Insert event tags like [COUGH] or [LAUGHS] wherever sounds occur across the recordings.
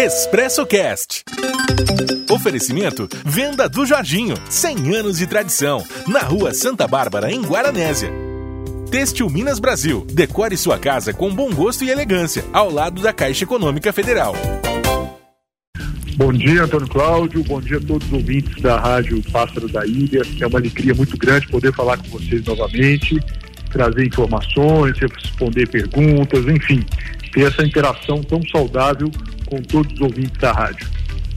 Expresso Cast. Oferecimento Venda do Jorginho, 100 anos de tradição, na Rua Santa Bárbara, em Guaranésia. Têxtil Minas Brasil, decore sua casa com bom gosto e elegância, ao lado da Caixa Econômica Federal. Bom dia, Antônio Cláudio. Bom dia a todos os ouvintes da Rádio Pássaro da Ilha. É uma alegria muito grande poder falar com vocês novamente, trazer informações, responder perguntas, enfim, ter essa interação tão saudável com todos os ouvintes da rádio.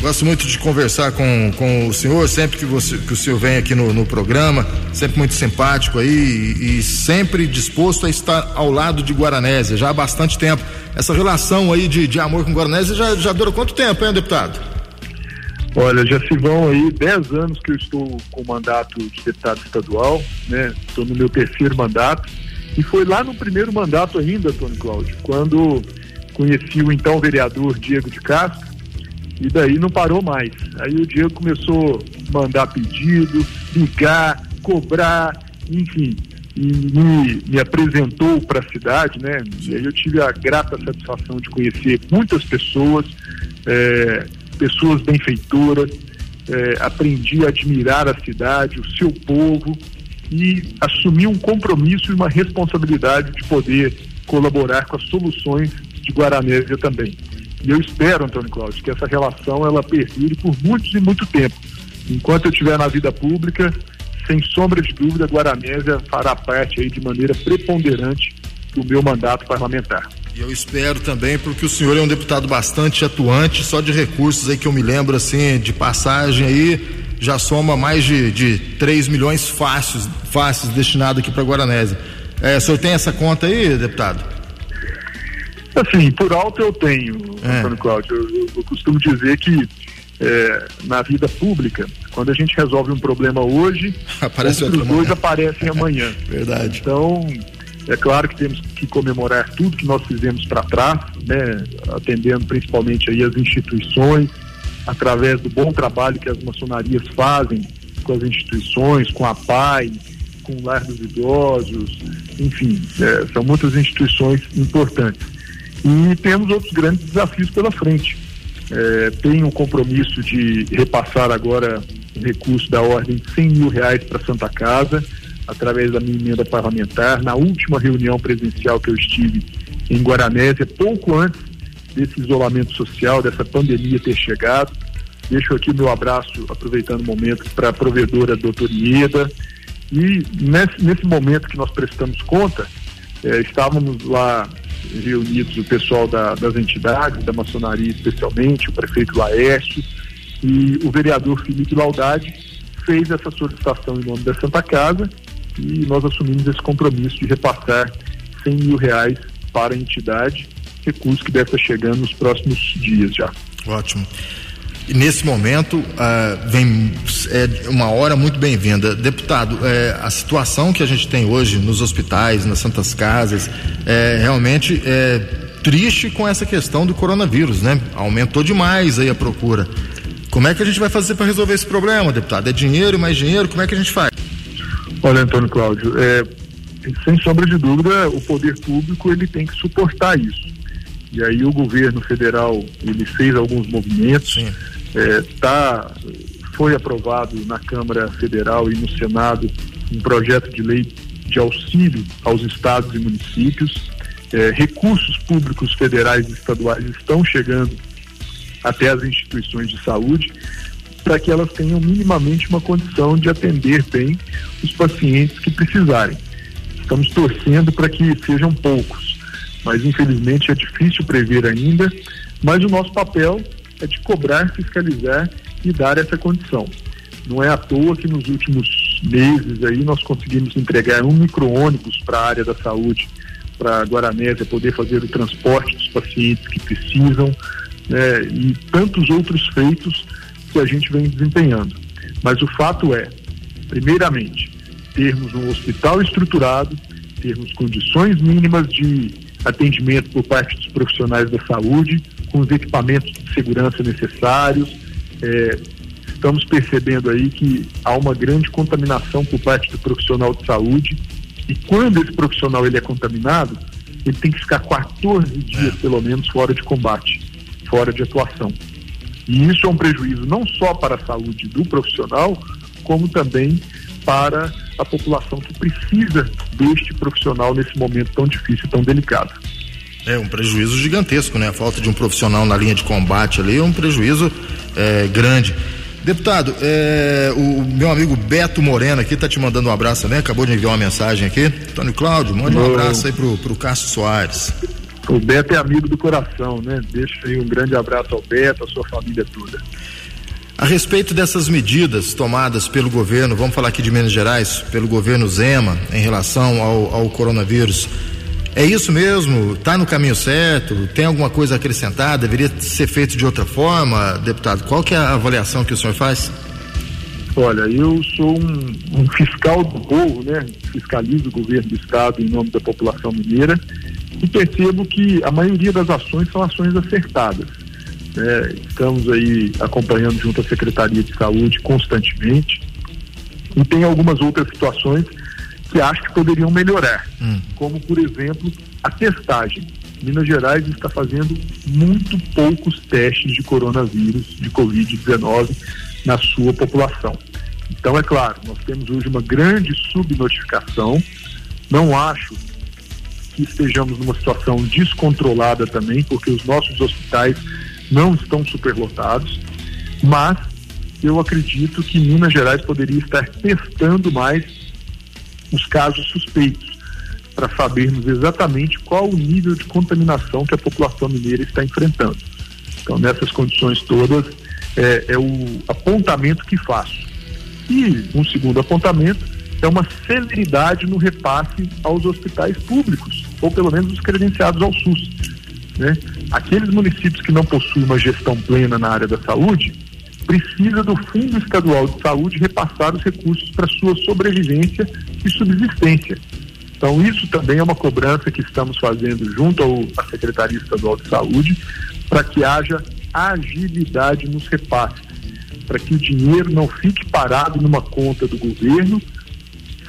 Gosto muito de conversar com, com o senhor, sempre que, você, que o senhor vem aqui no, no programa, sempre muito simpático aí e, e, sempre disposto a estar ao lado de Guaranésia, já há bastante tempo. Essa relação aí de, de amor com Guaranésia já, já dura quanto tempo, hein, deputado? Olha, já se vão aí 10 anos que eu estou com o mandato de deputado estadual, né? Estou no meu terceiro mandato. E foi lá no primeiro mandato ainda, Antônio Cláudio, quando conheci o então vereador Diego de Castro, e daí não parou mais. Aí o Diego começou a mandar pedido, ligar, cobrar, enfim, e me, me apresentou para a cidade, né? E aí eu tive a grata satisfação de conhecer muitas pessoas, é, pessoas benfeitoras, é, aprendi a admirar a cidade, o seu povo e assumi um compromisso e uma responsabilidade de poder colaborar com as soluções de Guaranésia também. E eu espero, Antônio Cláudio, que essa relação ela perdure por muitos e muito tempo. Enquanto eu estiver na vida pública, sem sombra de dúvida, Guaranésia fará parte aí de maneira preponderante do meu mandato parlamentar. E eu espero também, porque o senhor é um deputado bastante atuante, só de recursos aí que eu me lembro, assim, de passagem aí, já soma mais de, de 3 milhões fáceis, fáceis destinado aqui para Guaranésia. É, o senhor tem essa conta aí, deputado? Assim, por alto eu tenho, é. Antônio Cláudio. Eu, eu, costumo dizer que é, na vida pública, quando a gente resolve um problema hoje, [LAUGHS] Aparece outros dois aparecem [LAUGHS] amanhã. Verdade. Então, é claro que temos que comemorar tudo que nós fizemos para trás, né, atendendo principalmente aí as instituições, através do bom trabalho que as maçonarias fazem com as instituições, com a PAI, com o Lar dos Idosos, enfim, é, são muitas instituições importantes. E temos outros grandes desafios pela frente. É, o compromisso de repassar agora um recurso da ordem de 100 mil reais para Santa Casa, através da minha emenda parlamentar, na última reunião presencial que eu estive em Guaranésia, pouco antes desse isolamento social, dessa pandemia ter chegado. Deixo aqui meu abraço, aproveitando o momento, para a provedora doutora Ieda. E nesse, nesse momento que nós prestamos conta, eh, estávamos lá reunidos o pessoal da, das entidades, da maçonaria especialmente, o prefeito Laércio e o vereador Felipe Laudade fez essa solicitação em nome da Santa Casa e nós assumimos esse compromisso de repassar 100 mil reais para a entidade, recurso que deve estar chegando nos próximos dias já. Ótimo. E nesse momento uh, vem é uma hora muito bem-vinda. Deputado, é, a situação que a gente tem hoje nos hospitais, nas santas casas, é realmente é triste com essa questão do coronavírus, né? Aumentou demais aí a procura. Como é que a gente vai fazer para resolver esse problema, deputado? É dinheiro, mais dinheiro? Como é que a gente faz? Olha, Antônio Cláudio, é, sem sombra de dúvida, o poder público ele tem que suportar isso. E aí o governo federal ele fez alguns movimentos, é, tá, foi aprovado na Câmara Federal e no Senado um projeto de lei de auxílio aos estados e municípios. É, recursos públicos federais e estaduais estão chegando até as instituições de saúde para que elas tenham minimamente uma condição de atender bem os pacientes que precisarem. Estamos torcendo para que sejam poucos, mas infelizmente é difícil prever ainda. Mas o nosso papel é de cobrar, fiscalizar e dar essa condição. Não é à toa que nos últimos meses aí nós conseguimos entregar um micro-ônibus para a área da saúde, para Guaranésia poder fazer o transporte dos pacientes que precisam, né, e tantos outros feitos que a gente vem desempenhando. Mas o fato é, primeiramente, termos um hospital estruturado, termos condições mínimas de atendimento por parte dos profissionais da saúde, com os equipamentos de segurança necessários. É, estamos percebendo aí que há uma grande contaminação por parte do profissional de saúde e quando esse profissional ele é contaminado, ele tem que ficar 14 dias pelo menos fora de combate fora de atuação. E isso é um prejuízo não só para a saúde do profissional, como também para a população que precisa deste profissional nesse momento tão difícil, tão delicado. É um prejuízo gigantesco, né? A falta de um profissional na linha de combate ali é um prejuízo é, grande. Deputado, é, o meu amigo Beto Moreno aqui está te mandando um abraço também, acabou de enviar uma mensagem aqui. Antônio Cláudio, mande um abraço aí pro, pro Cássio Soares. O Beto é amigo do coração, né? Deixa aí um grande abraço ao Beto, à sua família toda. A respeito dessas medidas tomadas pelo governo, vamos falar aqui de Minas Gerais, pelo governo Zema, em relação ao, ao coronavírus. É isso mesmo? Está no caminho certo? Tem alguma coisa a acrescentar? Deveria ser feito de outra forma, deputado? Qual que é a avaliação que o senhor faz? Olha, eu sou um, um fiscal do povo, né? Fiscalizo o governo do estado em nome da população mineira e percebo que a maioria das ações são ações acertadas. É, estamos aí acompanhando junto à Secretaria de Saúde constantemente e tem algumas outras situações que acho que poderiam melhorar, hum. como por exemplo a testagem. Minas Gerais está fazendo muito poucos testes de coronavírus, de Covid-19 na sua população. Então, é claro, nós temos hoje uma grande subnotificação. Não acho que estejamos numa situação descontrolada também, porque os nossos hospitais não estão superlotados, mas eu acredito que Minas Gerais poderia estar testando mais os casos suspeitos, para sabermos exatamente qual o nível de contaminação que a população mineira está enfrentando. Então, nessas condições todas, é, é o apontamento que faço. E um segundo apontamento é uma celeridade no repasse aos hospitais públicos, ou pelo menos os credenciados ao SUS. Né? Aqueles municípios que não possuem uma gestão plena na área da saúde, precisa do Fundo Estadual de Saúde repassar os recursos para sua sobrevivência e subsistência. Então, isso também é uma cobrança que estamos fazendo junto ao, à Secretaria Estadual de Saúde para que haja agilidade nos repasses, para que o dinheiro não fique parado numa conta do governo,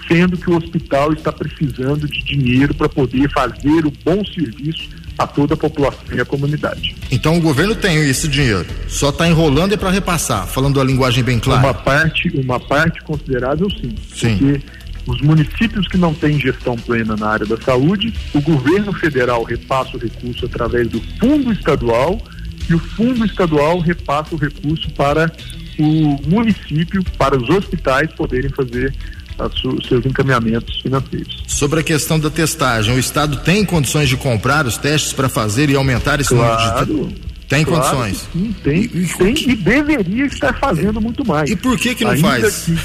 sendo que o hospital está precisando de dinheiro para poder fazer o bom serviço a toda a população e a comunidade. Então o governo tem esse dinheiro, só está enrolando é para repassar, falando a linguagem bem clara. Uma parte, uma parte considerável sim, sim. porque os municípios que não têm gestão plena na área da saúde, o governo federal repassa o recurso através do fundo estadual e o fundo estadual repassa o recurso para o município, para os hospitais poderem fazer seus encaminhamentos financeiros. Sobre a questão da testagem, o Estado tem condições de comprar os testes para fazer e aumentar esse claro, número de. Tem claro condições? Sim, tem, e, tem e deveria estar fazendo muito mais. E por que que não Ainda faz? Que,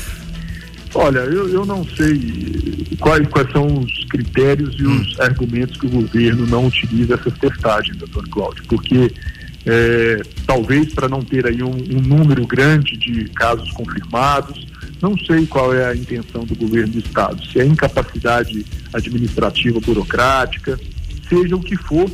olha, eu, eu não sei quais, quais são os critérios e hum. os argumentos que o governo não utiliza essas testagens, doutor Cláudio, porque é, talvez para não ter aí um, um número grande de casos confirmados, não sei qual é a intenção do governo do estado, se é incapacidade administrativa, burocrática, seja o que for,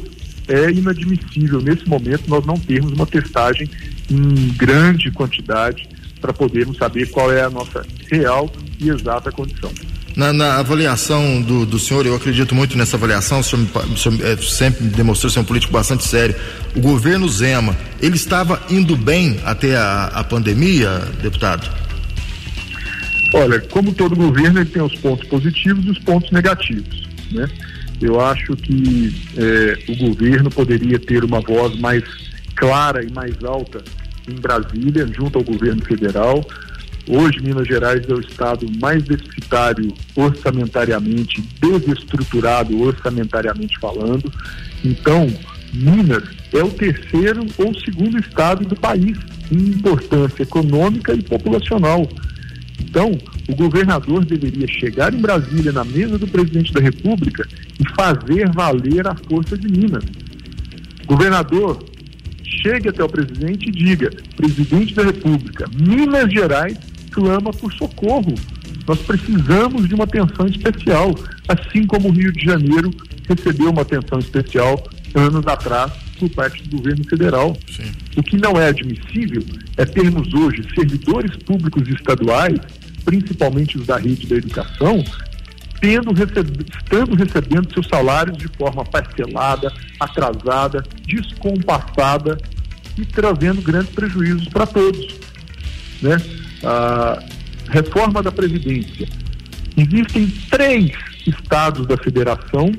é inadmissível nesse momento nós não termos uma testagem em grande quantidade para podermos saber qual é a nossa real e exata condição. Na, na avaliação do, do, senhor, eu acredito muito nessa avaliação, o senhor, o senhor é, sempre demonstrou ser um político bastante sério. O governo Zema, ele estava indo bem até a, a pandemia, deputado? Olha, como todo governo, ele tem os pontos positivos e os pontos negativos, né? Eu acho que é, o governo poderia ter uma voz mais clara e mais alta em Brasília, junto ao governo federal. Hoje, Minas Gerais é o estado mais deficitário orçamentariamente, desestruturado orçamentariamente falando. Então, Minas é o terceiro ou segundo estado do país em importância econômica e populacional. Então, o governador deveria chegar em Brasília, na mesa do presidente da República, e fazer valer a força de Minas. Governador, chegue até o presidente e diga: presidente da República, Minas Gerais clama por socorro. Nós precisamos de uma atenção especial, assim como o Rio de Janeiro recebeu uma atenção especial anos atrás por parte do governo federal. Sim. O que não é admissível é termos hoje servidores públicos estaduais, principalmente os da rede da educação, tendo receb estando recebendo seus salários de forma parcelada, atrasada, descompassada e trazendo grandes prejuízos para todos. Né? A reforma da Previdência. Existem três estados da federação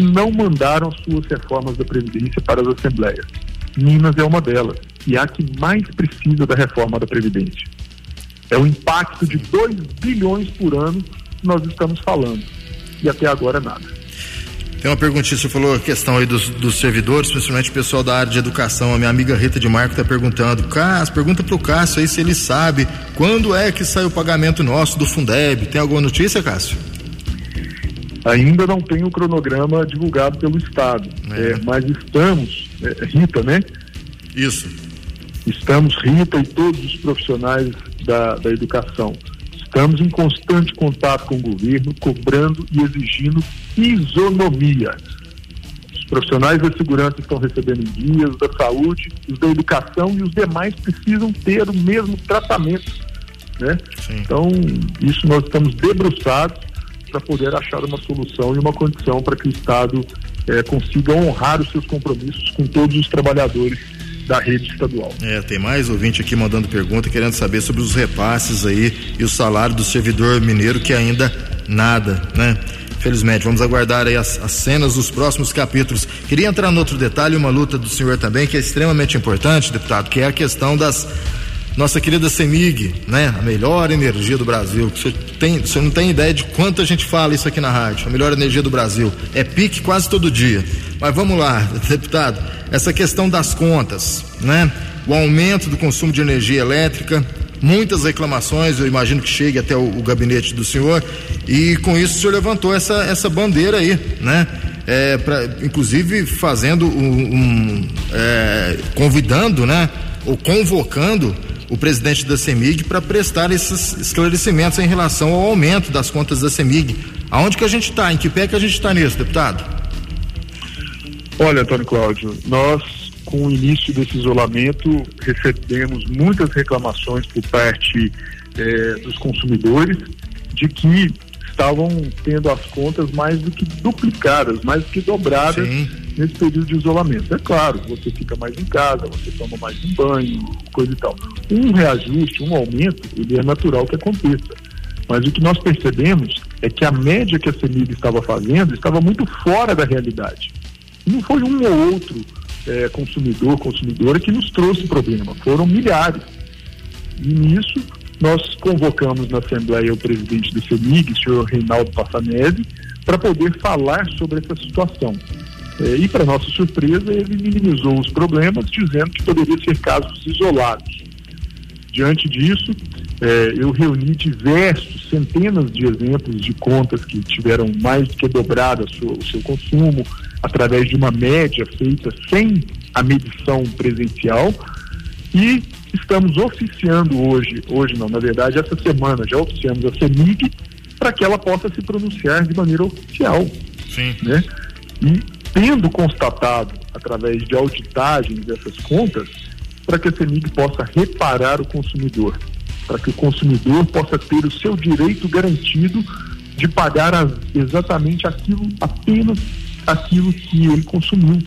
que não mandaram suas reformas da Previdência para as assembleias. Minas é uma delas, e é a que mais precisa da reforma da Previdência. É o impacto de 2 bilhões por ano que nós estamos falando. E até agora nada. Tem uma perguntinha, você falou a questão aí dos, dos servidores, principalmente o pessoal da área de educação. A minha amiga Rita de Marco está perguntando, Cássio, pergunta para o Cássio aí se ele sabe quando é que sai o pagamento nosso do Fundeb. Tem alguma notícia, Cássio? Ainda não tem o cronograma divulgado pelo Estado, é. É, mas estamos, é, Rita, né? Isso. Estamos, Rita e todos os profissionais da, da educação, estamos em constante contato com o governo, cobrando e exigindo isonomia. Os profissionais da segurança estão recebendo guias da saúde, os da educação e os demais precisam ter o mesmo tratamento. Né? Então, isso nós estamos debruçados para poder achar uma solução e uma condição para que o Estado eh, consiga honrar os seus compromissos com todos os trabalhadores da rede estadual. É, tem mais ouvinte aqui mandando pergunta, querendo saber sobre os repasses aí e o salário do servidor mineiro que ainda nada, né? Felizmente, vamos aguardar aí as, as, cenas dos próximos capítulos. Queria entrar no outro detalhe, uma luta do senhor também, que é extremamente importante, deputado, que é a questão das. Nossa querida CEMIG, né? A melhor energia do Brasil. Você, tem, você não tem ideia de quanto a gente fala isso aqui na rádio. A melhor energia do Brasil. É pique quase todo dia. Mas vamos lá, [LAUGHS] deputado. Essa questão das contas, né? O aumento do consumo de energia elétrica, muitas reclamações, eu imagino que chegue até o, o, gabinete do senhor, e com isso o senhor levantou essa, essa bandeira aí, né? É, pra, inclusive fazendo um, um é, convidando, né? Ou convocando o presidente da CEMIG para prestar esses esclarecimentos em relação ao aumento das contas da CEMIG. Aonde que a gente está? Em que pé que a gente está nisso, deputado? Olha, Antônio Cláudio, nós com o início desse isolamento, recebemos muitas reclamações por parte eh, dos consumidores de que estavam tendo as contas mais do que duplicadas, mais do que dobradas Sim. nesse período de isolamento. É claro, você fica mais em casa, você toma mais um banho, coisa e tal. Um reajuste, um aumento, ele é natural que aconteça. Mas o que nós percebemos é que a média que a CEMIG estava fazendo estava muito fora da realidade. Não foi um ou outro é, consumidor, consumidora que nos trouxe problema, foram milhares. E nisso nós convocamos na Assembleia o presidente do CEMIG, o senhor Reinaldo Passanese, para poder falar sobre essa situação. É, e, para nossa surpresa, ele minimizou os problemas, dizendo que poderia ser casos isolados. Diante disso, é, eu reuni diversos, centenas de exemplos de contas que tiveram mais do que dobrado o seu consumo, através de uma média feita sem a medição presencial e estamos oficiando hoje, hoje não, na verdade essa semana já oficiamos a CEMIG para que ela possa se pronunciar de maneira oficial. Sim. Né? E tendo constatado através de auditagens dessas contas, para que a CEMIG possa reparar o consumidor, para que o consumidor possa ter o seu direito garantido de pagar as, exatamente aquilo apenas aquilo que ele consumiu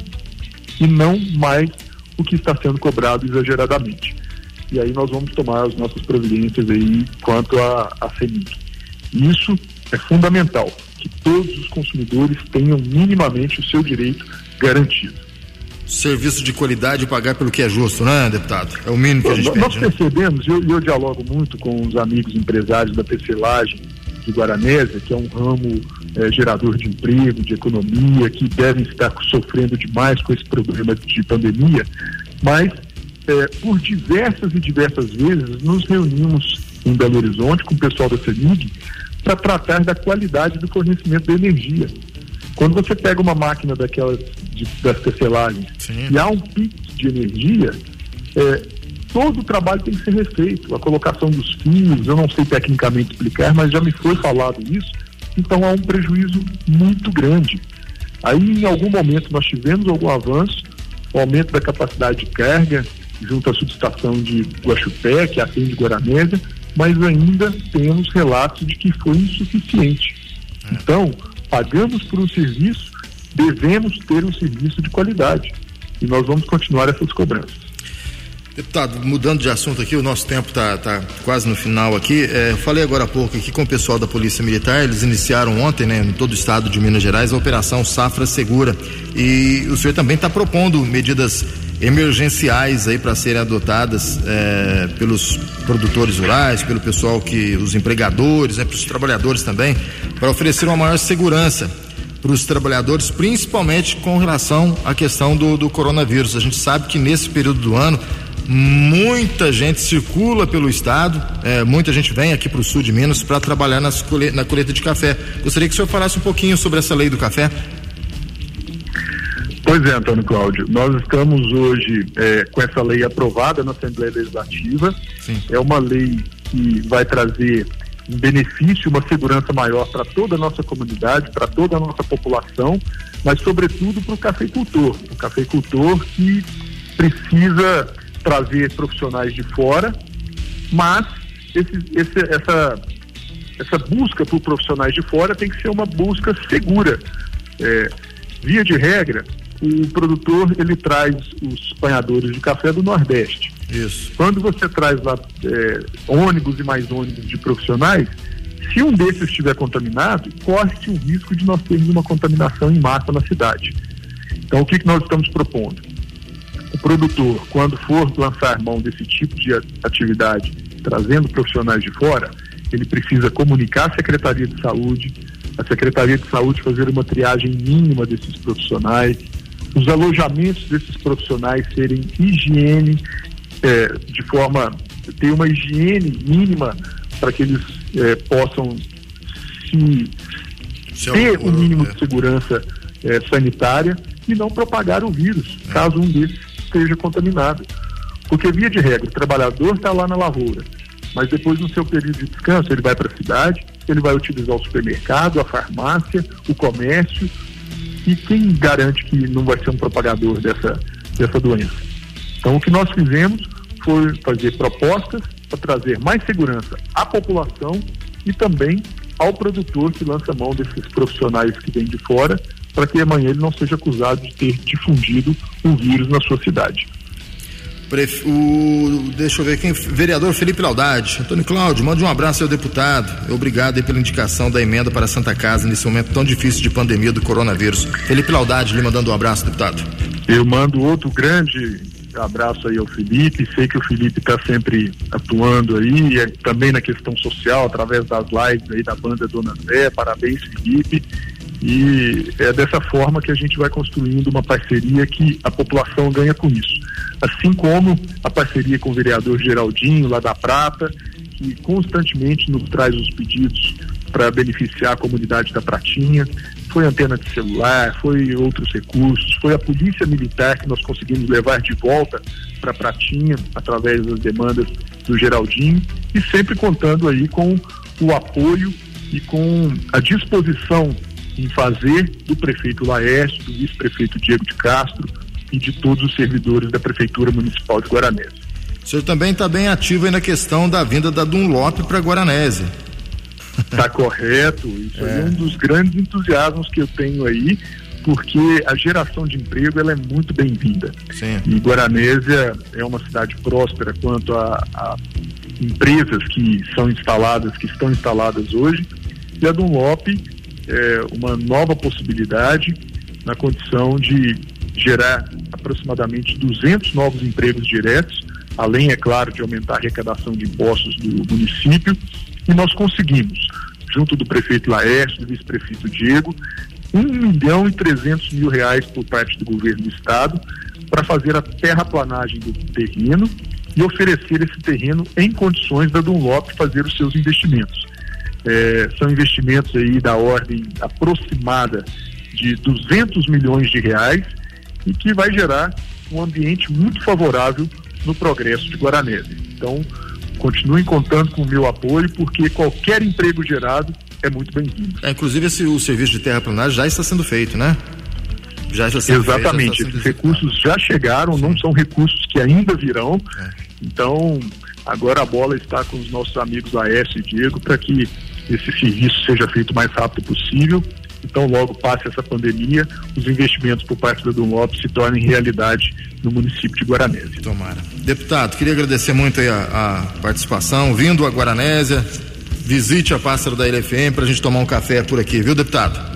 e não mais o que está sendo cobrado exageradamente. E aí nós vamos tomar as nossas providências aí quanto a, a CEMIG. Isso é fundamental, que todos os consumidores tenham minimamente o seu direito garantido. Serviço de qualidade e pagar pelo que é justo, né, deputado? É o mínimo que a gente nós, pede. Nós né? percebemos, né? eu, eu dialogo muito com os amigos empresários da tecelagem de Guaranésia, que é um ramo é, gerador de emprego, de economia, que devem estar sofrendo demais com esse problema de pandemia, mas é, por diversas e diversas vezes nos reunimos em Belo Horizonte com o pessoal da CEMIG para tratar da qualidade do fornecimento da energia. Quando você pega uma máquina daquelas de, das tecelagens e há um pico de energia, é, todo o trabalho tem que ser refeito. A colocação dos fios, eu não sei tecnicamente explicar, mas já me foi falado isso. Então há um prejuízo muito grande. Aí, em algum momento, nós tivemos algum avanço, o aumento da capacidade de carga junto à subestação de Guaxupé, que atende Guaranésia, mas ainda temos relatos de que foi insuficiente. É. Então, pagamos por um serviço, devemos ter um serviço de qualidade. E nós vamos continuar essas cobranças. Deputado, mudando de assunto aqui, o nosso tempo está tá quase no final aqui. É, eu falei agora há pouco aqui com o pessoal da Polícia Militar, eles iniciaram ontem, né, em todo o estado de Minas Gerais, a Operação Safra Segura. E o senhor também está propondo medidas emergenciais aí para serem adotadas é, pelos produtores rurais, pelo pessoal que, os empregadores, né, pelos trabalhadores também, para oferecer uma maior segurança para os trabalhadores, principalmente com relação à questão do, do coronavírus. A gente sabe que nesse período do ano muita gente circula pelo estado, é, muita gente vem aqui para o sul de Minas para trabalhar nas na colheita de café. Gostaria que o senhor falasse um pouquinho sobre essa lei do café. Pois é, Antônio Cláudio. Nós estamos hoje é, com essa lei aprovada na Assembleia Legislativa. Sim. É uma lei que vai trazer um benefício, uma segurança maior para toda a nossa comunidade, para toda a nossa população, mas sobretudo para o cafeicultor. O cafeicultor que precisa trazer profissionais de fora, mas esse, esse, essa, essa busca por profissionais de fora tem que ser uma busca segura. É, via de regra, o produtor ele traz os apanhadores de café do Nordeste. Isso. Quando você traz lá é, ônibus e mais ônibus de profissionais, se um desses estiver contaminado, corre-se o risco de nós termos uma contaminação em massa na cidade. Então, o que, que nós estamos propondo? o produtor, quando for lançar mão desse tipo de atividade, trazendo profissionais de fora, ele precisa comunicar à Secretaria de Saúde, a Secretaria de Saúde fazer uma triagem mínima desses profissionais, os alojamentos desses profissionais serem higiene, é, de forma, ter uma higiene mínima para que eles é, possam se ter o um mínimo de segurança é, sanitária e não propagar o vírus, caso um desses esteja contaminado. Porque, via de regra, o trabalhador está lá na lavoura, mas depois, no seu período de descanso, ele vai para a cidade, ele vai utilizar o supermercado, a farmácia, o comércio, e quem garante que não vai ser um propagador dessa, dessa doença? Então, o que nós fizemos foi fazer propostas para trazer mais segurança à população e também ao produtor que lança mão desses profissionais que vêm de fora para que amanhã ele não seja acusado de ter difundido o vírus na sua cidade. O, deixa eu ver quem. Vereador Felipe Laudade. Antônio Cláudio, mande um abraço ao deputado. Obrigado pela indicação da emenda para a Santa Casa nesse momento tão difícil de pandemia do coronavírus. Felipe Laudade, lhe mandando um abraço, deputado. Eu mando outro grande abraço aí ao Felipe. Sei que o Felipe está sempre atuando aí, é, também na questão social, através das lives aí da banda Dona Zé. Parabéns, Felipe. E é dessa forma que a gente vai construindo uma parceria que a população ganha com isso. Assim como a parceria com o vereador Geraldinho, lá da Prata, que constantemente nos traz os pedidos para beneficiar a comunidade da Pratinha. Foi antena de celular, foi outros recursos, foi a polícia militar que nós conseguimos levar de volta para Pratinha através das demandas do Geraldinho e sempre contando aí com o apoio e com a disposição em fazer do prefeito Laércio, do vice-prefeito Diego de Castro e de todos os servidores da Prefeitura Municipal de Guaranésia. O senhor também está bem ativo aí na questão da vinda da Dunlop para Guaranésia. Está [LAUGHS] correto, isso é. é um dos grandes entusiasmos que eu tenho aí, porque a geração de emprego ela é muito bem-vinda. E Guaranésia é uma cidade próspera quanto a, a, empresas que são instaladas, que estão instaladas hoje, e a Dunlop é, uma nova possibilidade na condição de gerar aproximadamente 200 novos empregos diretos, além, é claro, de aumentar a arrecadação de impostos do município. E nós conseguimos, junto do prefeito Laércio, do vice-prefeito Diego, 1 milhão e 300 mil reais por parte do governo do estado para fazer a terraplanagem do terreno e oferecer esse terreno em condições da Dunlop fazer os seus investimentos. É, são investimentos aí da ordem aproximada de 200 milhões de reais e que vai gerar um ambiente muito favorável no progresso de Guaranésia. Então, continuem contando com o meu apoio, porque qualquer emprego gerado é muito bem-vindo. É, inclusive, esse, o serviço de terraplanagem já está sendo feito, né? Já está sendo Exatamente, feito, já está esses recursos já chegaram, Sim. não são recursos que ainda virão. É. Então, agora a bola está com os nossos amigos Aécio e Diego para que esse serviço seja feito o mais rápido possível então logo passe essa pandemia, os investimentos por parte da Dunlop se tornem realidade no município de Guaranésia. Tomara. Deputado, queria agradecer muito a, a, participação, vindo a Guaranésia, visite a Pássaro da LFM para a gente tomar um café por aqui, viu, deputado?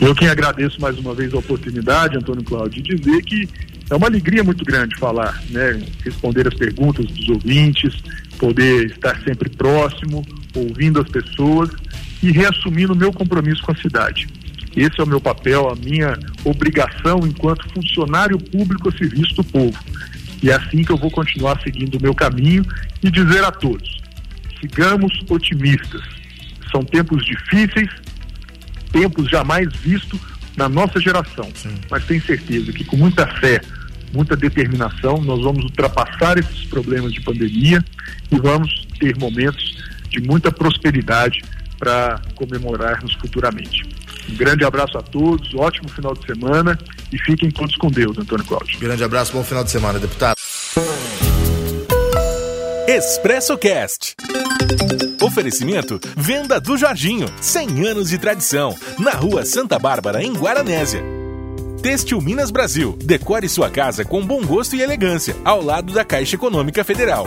Eu quem agradeço mais uma vez a oportunidade, Antônio Cláudio, de dizer que é uma alegria muito grande falar, né? Responder as perguntas dos ouvintes, poder estar sempre próximo, ouvindo as pessoas e reassumindo o meu compromisso com a cidade. Esse é o meu papel, a minha obrigação enquanto funcionário público a serviço do povo. E é assim que eu vou continuar seguindo o meu caminho e dizer a todos: sigamos otimistas. São tempos difíceis, tempos jamais vistos na nossa geração. Sim. Mas tenho certeza que com muita fé, muita determinação, nós vamos ultrapassar esses problemas de pandemia e vamos ter momentos de muita prosperidade para comemorarmos futuramente. Um grande abraço a todos, ótimo final de semana e fiquem todos com Deus, Antônio Cláudio. Grande abraço, bom final de semana, deputado. Expresso Cast. Oferecimento Venda do Jorginho, 100 anos de tradição, na Rua Santa Bárbara, em Guaranésia. Têxtil Minas Brasil, decore sua casa com bom gosto e elegância, ao lado da Caixa Econômica Federal.